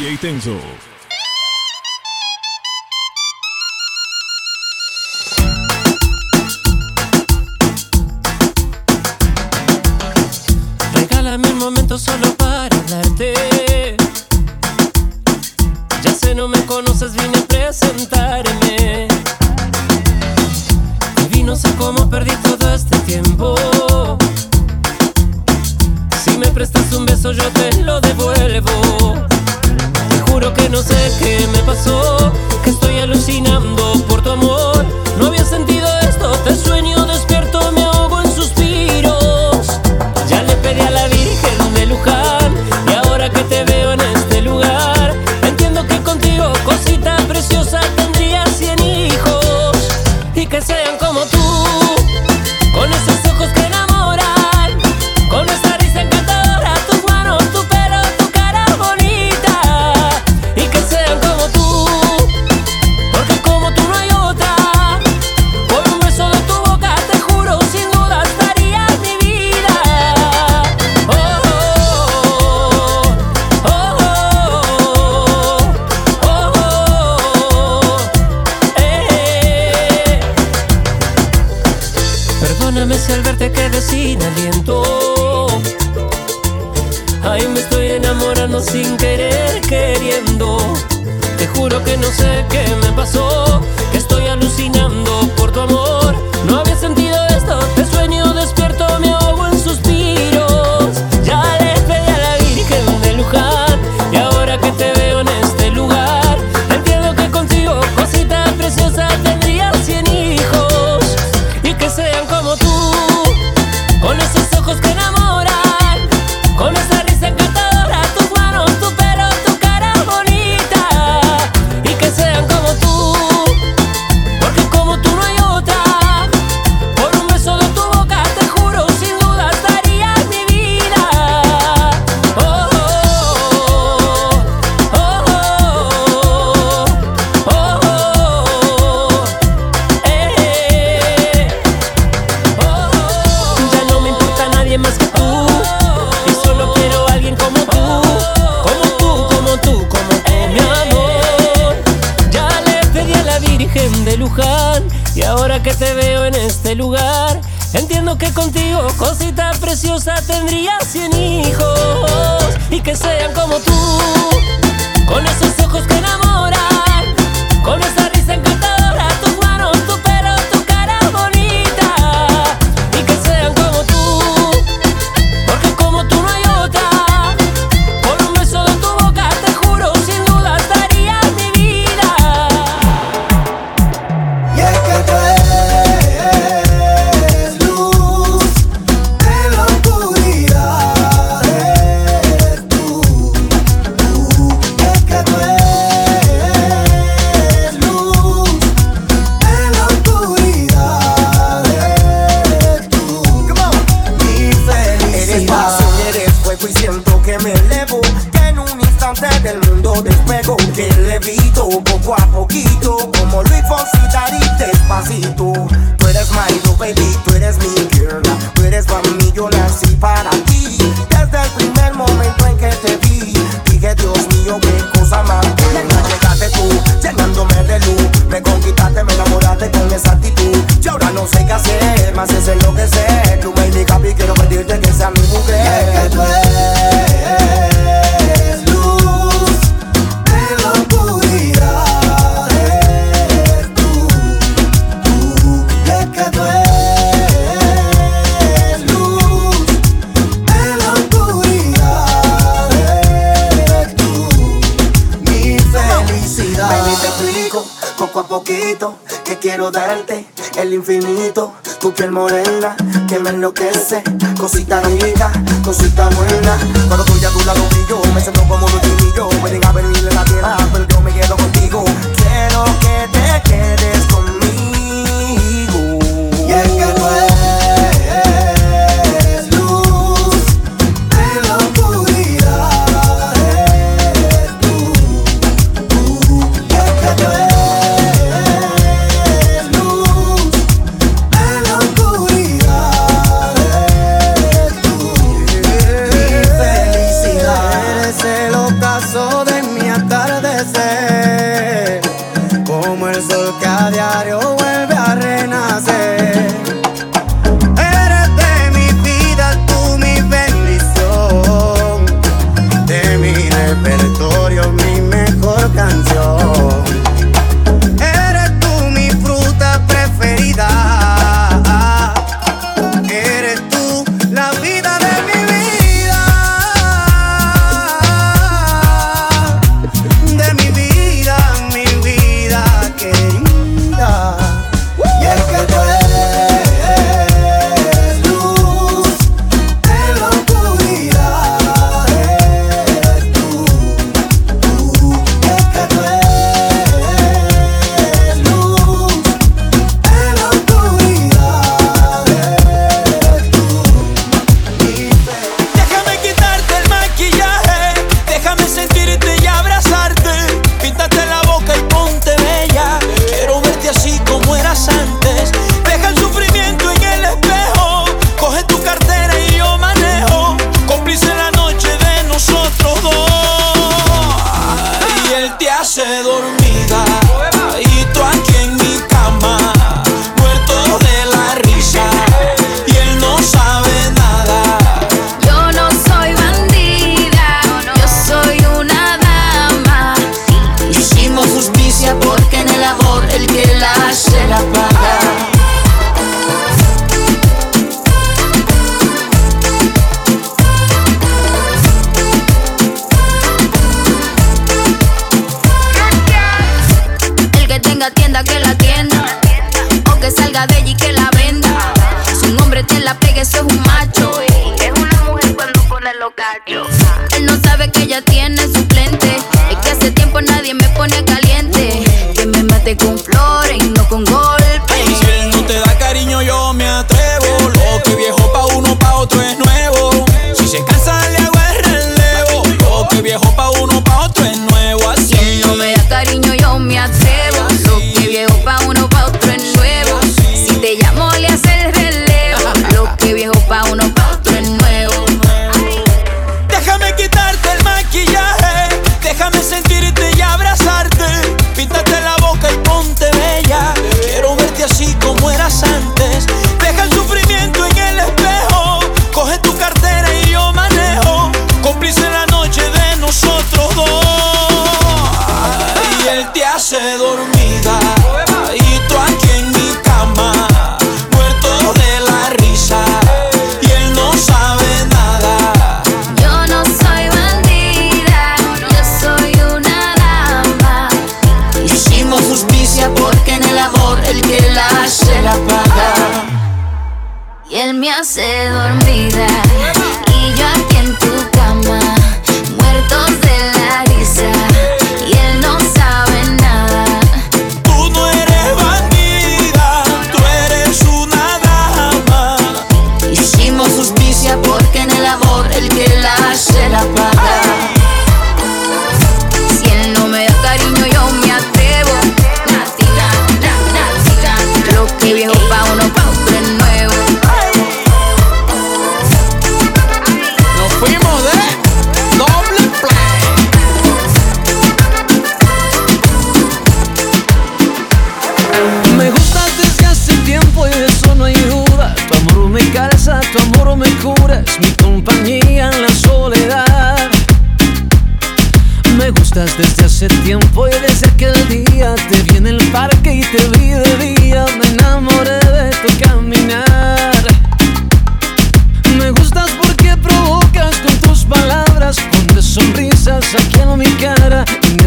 DJ Tenso. que te veo en este lugar. Entiendo que contigo, cosita preciosa, tendría cien hijos y que sean como tú. Quiero darte el infinito, tu piel morena que me enloquece. Cosita rica, cosita buena. Cuando tú ya tu lado y yo me siento como un niño. Pueden venir en la tierra, pero yo me quedo contigo. Quiero que te quedes conmigo. Y es que tú eres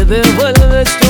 cara y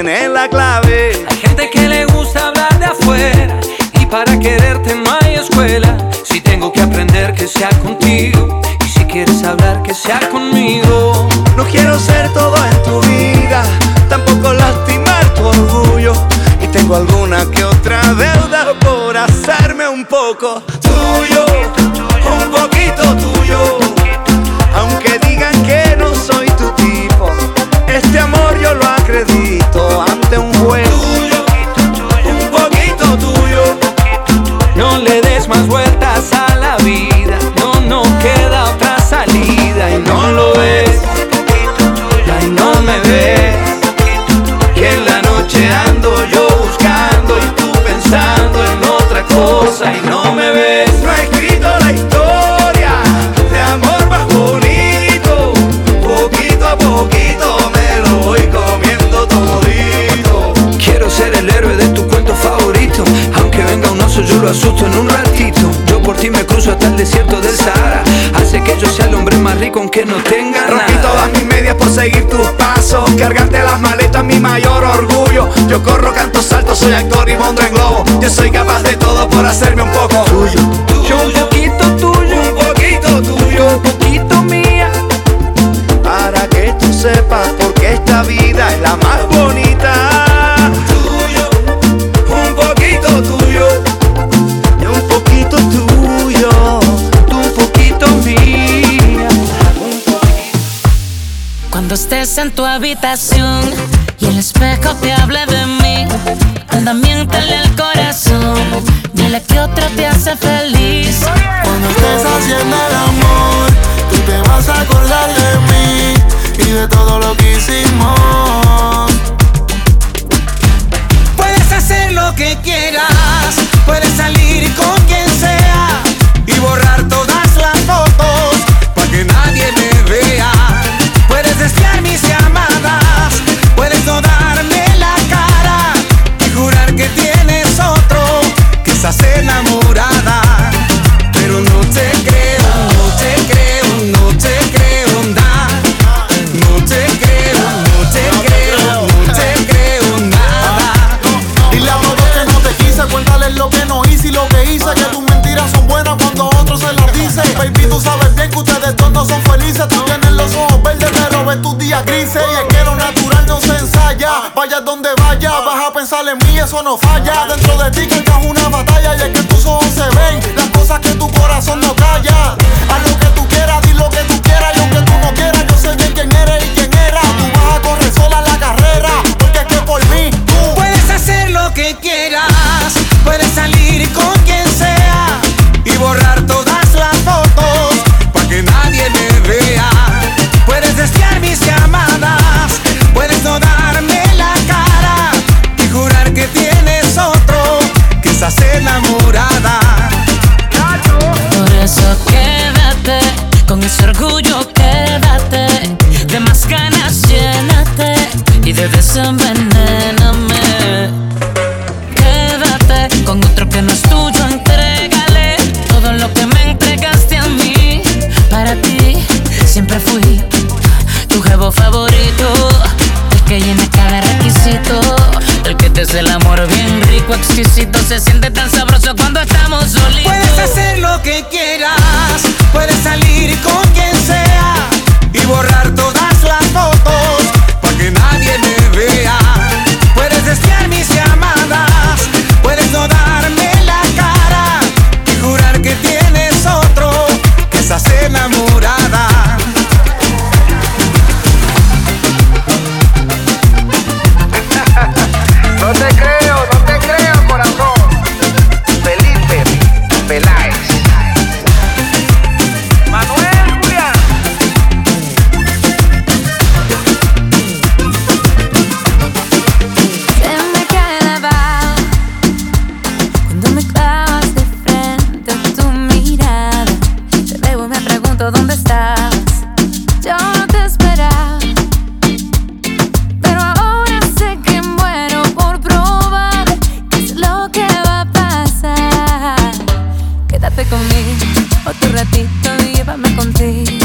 tiene la clave. cargarte las maletas, mi mayor orgullo. Yo corro, canto, salto, soy actor y monto en globo. Yo soy capaz de todo por hacerme un poco tuyo. Yo un poquito tuyo, un poquito tuyo, un poquito mía. Para que tú sepas por qué esta vida en tu habitación y el espejo te hable de mí. Anda, miéntale al corazón, dile que otro te hace feliz. Cuando estés haciendo el amor, tú te vas a acordar de mí y de todo lo que hicimos. Puedes hacer lo que quieras, puedes salir con quien se be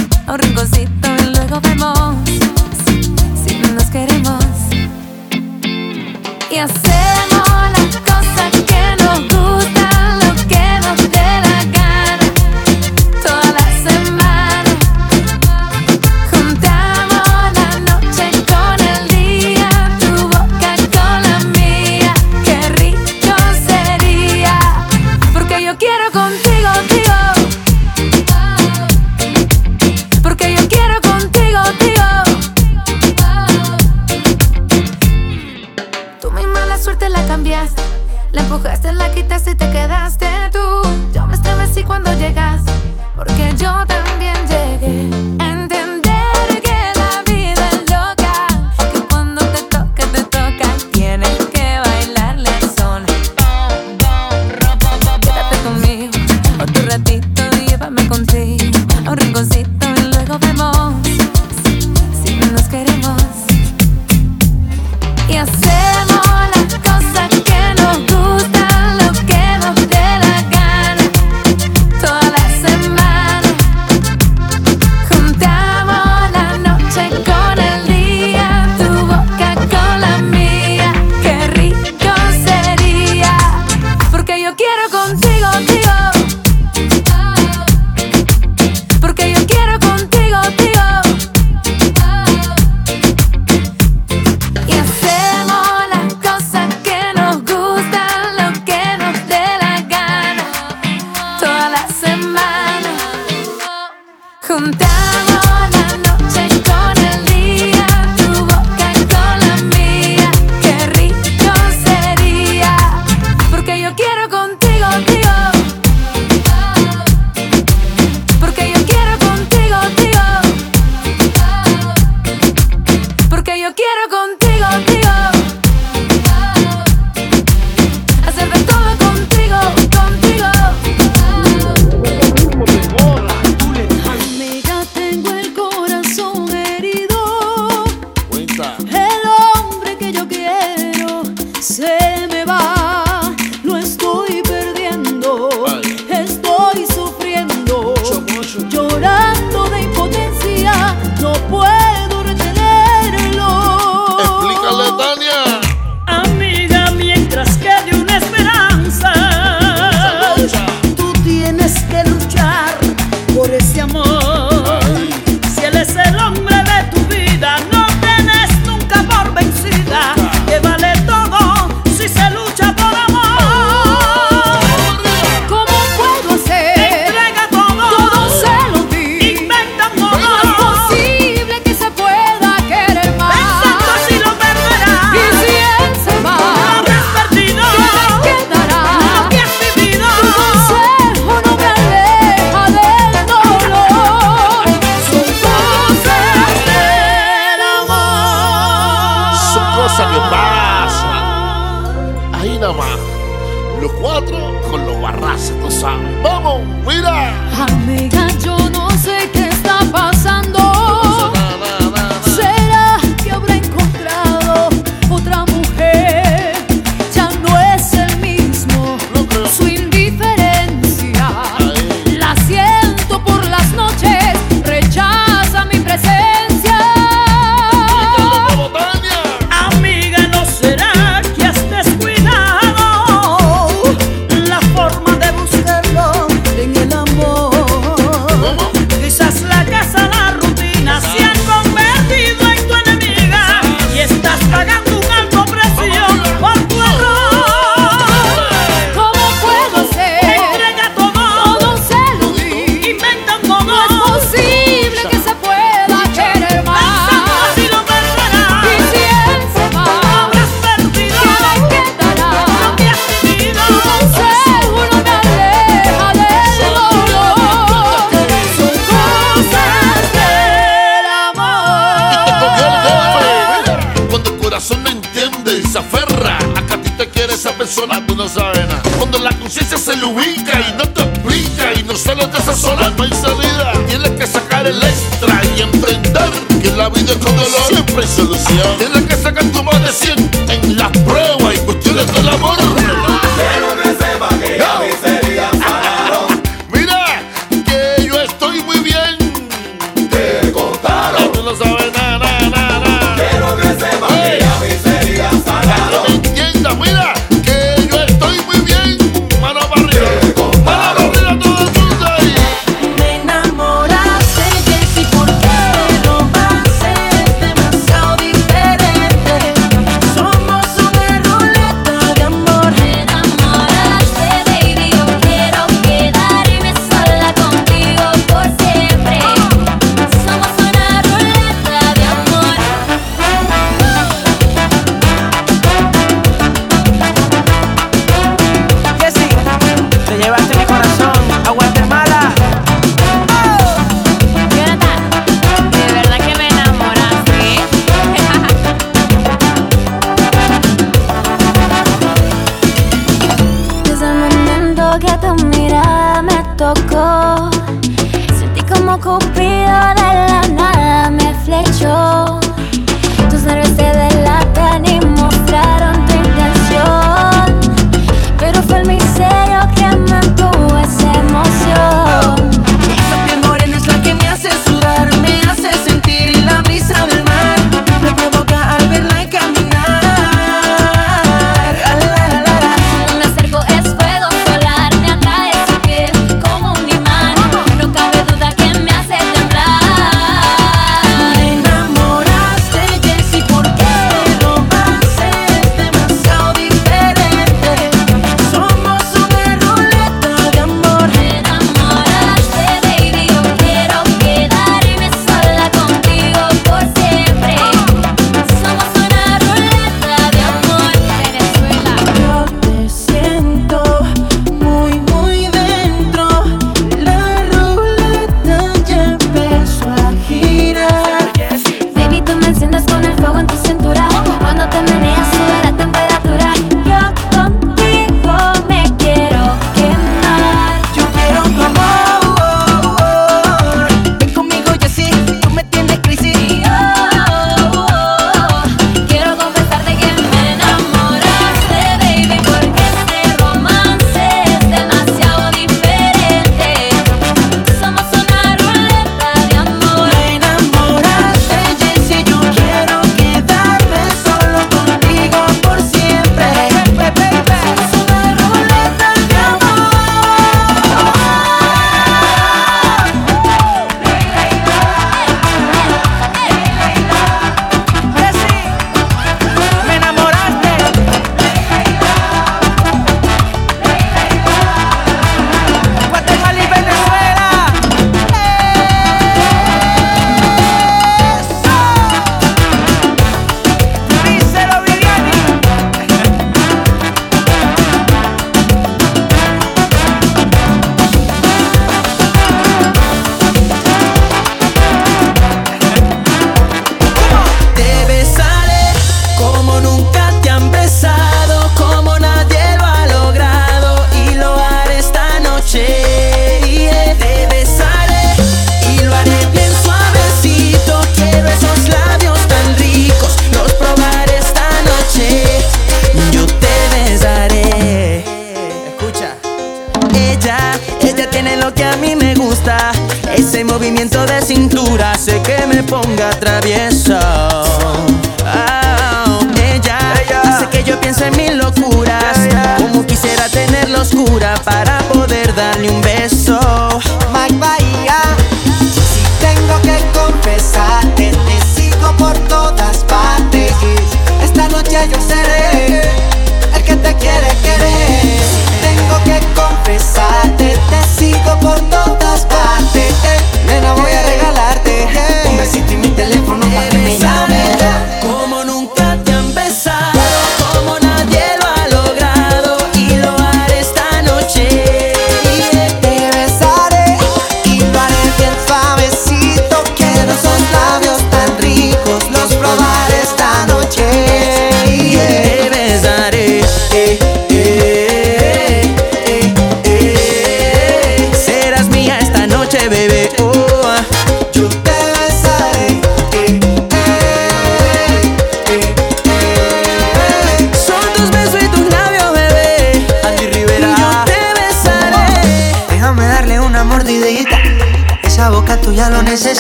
lo ubica y no te explica y no sales de esa sola, no hay salida. Tienes que sacar el extra y emprender, que la vida es con dolor siempre hay solución. Tienes que sacar tu madre siempre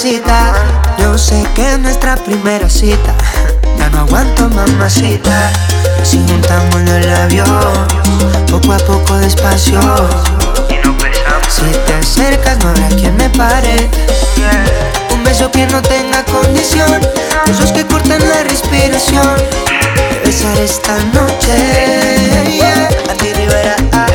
mamacita. Yo sé que es nuestra primera cita. Ya no aguanto, mamacita. Si juntamos los labios, poco a poco despacio. Si te acercas, no habrá quien me pare. Un beso que no tenga condición. Besos que cortan la respiración. Besar esta noche. Yeah. A ti, Rivera. Ah.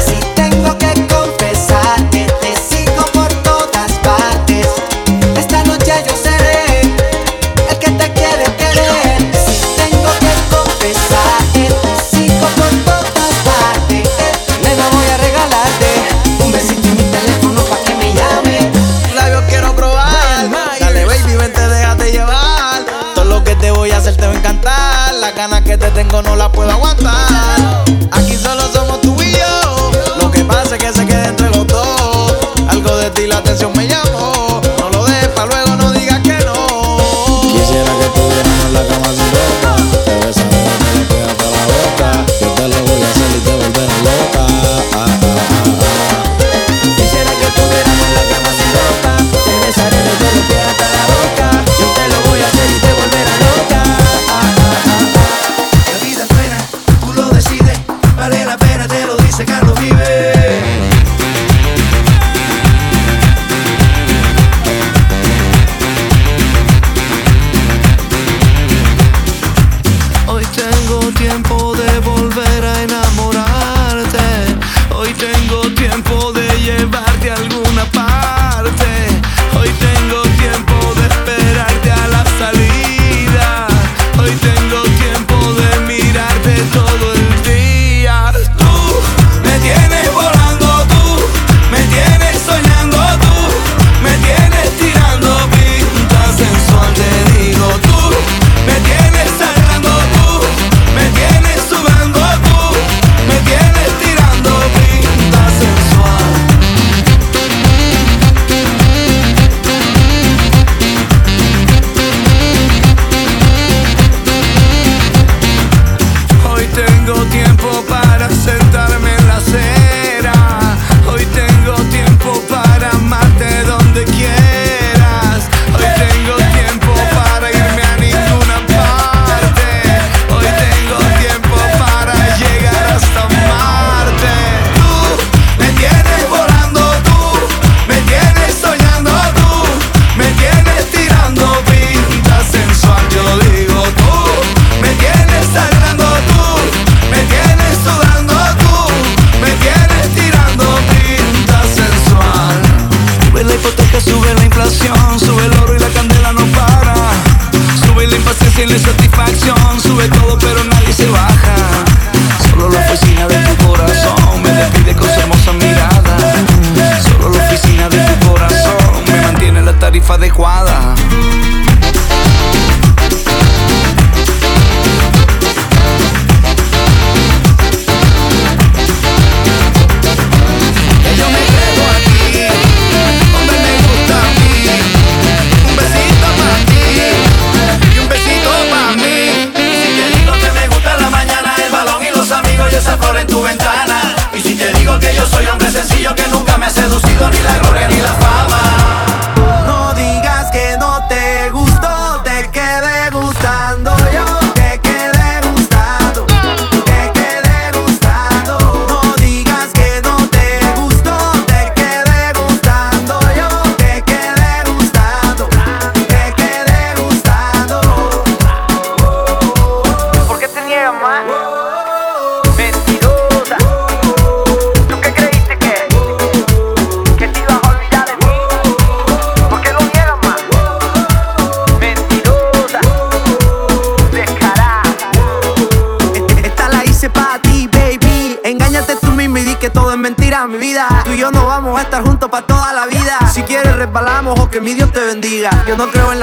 no la puedo aguantar.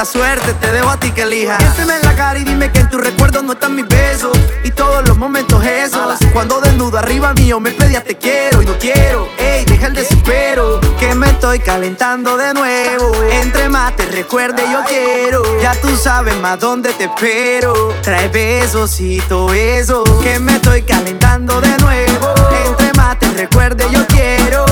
suerte, te dejo a ti que elija. Piénseme en la cara y dime que en tus recuerdos no están mis besos y todos los momentos esos. Cuando desnudo arriba mío me pedías te quiero y no quiero. Ey, deja el desespero que me estoy calentando de nuevo. Entre más te recuerde yo quiero. Ya tú sabes más dónde te espero. Trae besosito eso que me estoy calentando de nuevo. Entre más te recuerde yo quiero.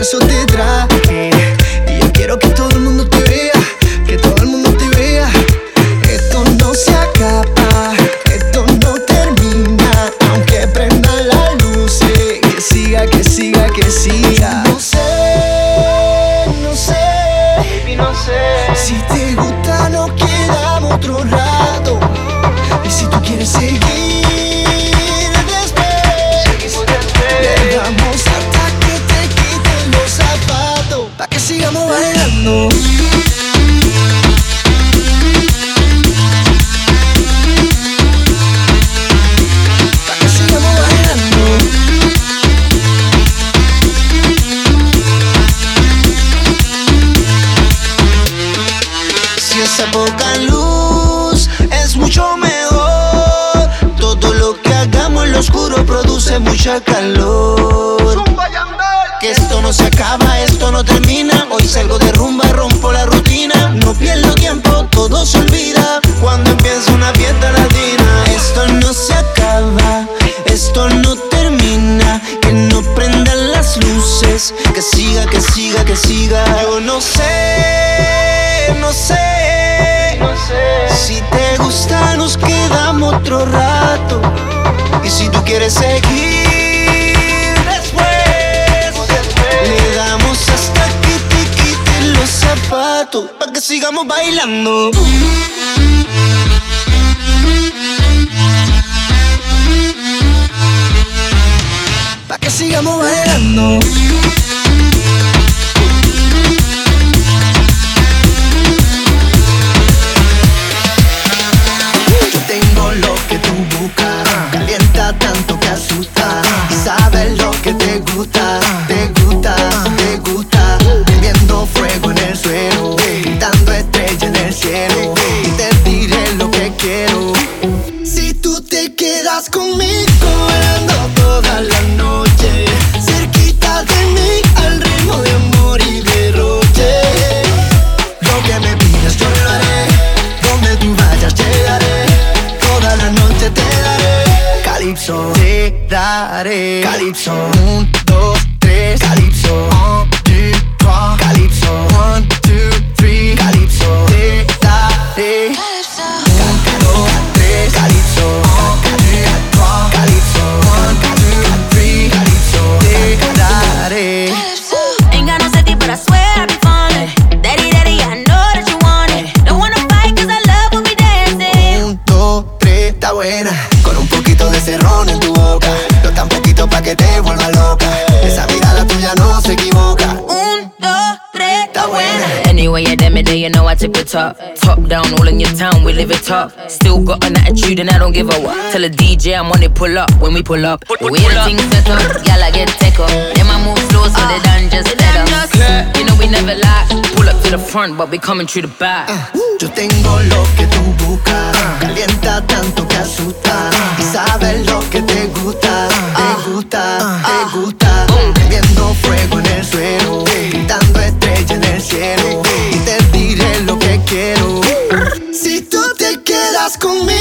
Eu te otro rato. Y si tú quieres seguir después, le damos hasta que te quiten los zapatos. Pa' que sigamos bailando. Pa' que sigamos bailando. Live it. Still got an attitude and I don't give a what. Tell a DJ I'm on it, pull up when we pull up. We the things set up, y'all I get take up. Then I move slow so they done just up. You know we never lie. Pull up to the front, but we coming through the back. Yo tengo lo que tú buscas, calienta tanto que asusta y sabes lo que te gusta, te gusta, te gusta. Viendo fuego en el suelo, pintando estrella en el cielo y te diré lo que quiero. Conmigo,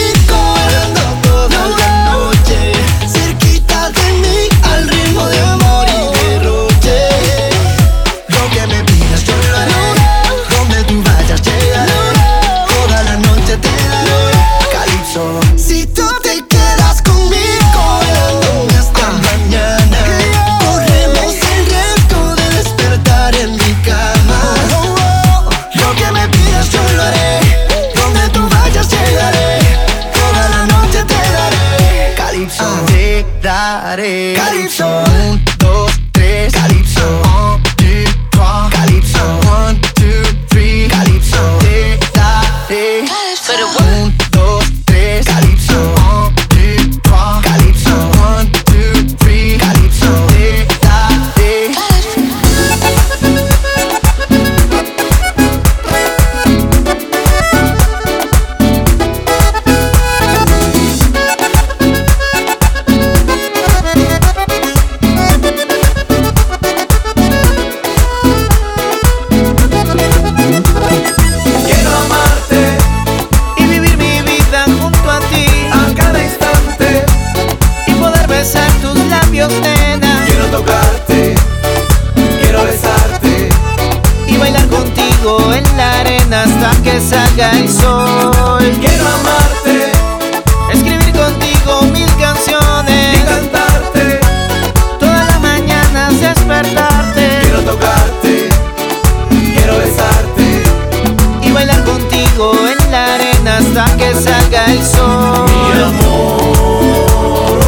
hasta que salga el sol. Mi amor.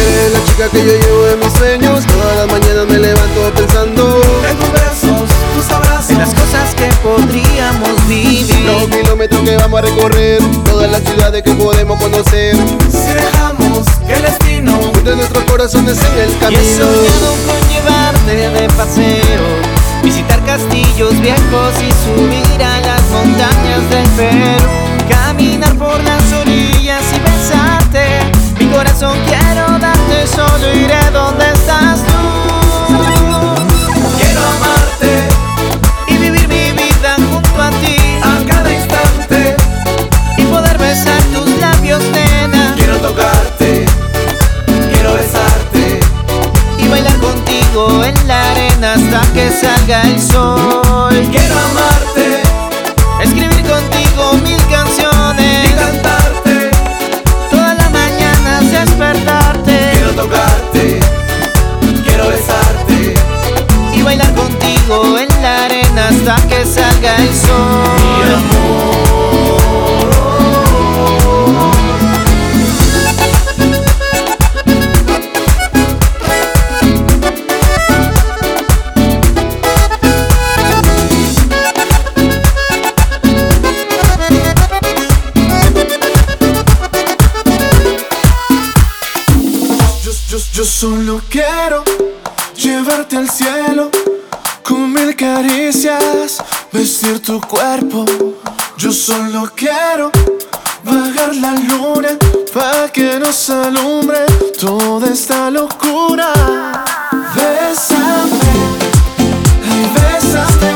Eres la chica que yo llevo en mis sueños. Todas las mañanas me levanto pensando En tus besos, tus abrazos, en las cosas que podríamos vivir. los kilómetros que vamos a recorrer, todas las ciudades que podemos conocer. Si dejamos que el destino de nuestros corazones en el y he camino. soñado con llevarte de paseo, visitar castillos viejos y subir a las montañas del Perú, caminar por las orillas y besarte. Mi corazón quiero darte, solo iré donde estás tú. Quiero amarte y vivir mi vida junto a ti a cada instante y poder besar tus labios, nena. Quiero tocarte, en la arena hasta que salga el sol. Quiero amarte, escribir contigo mil canciones y cantarte toda la mañana despertarte. Quiero tocarte, quiero besarte y bailar contigo en la arena hasta que salga el sol. vestir tu cuerpo. Yo solo quiero bajar la luna para que nos alumbre toda esta locura. Bésame, ay, bésame.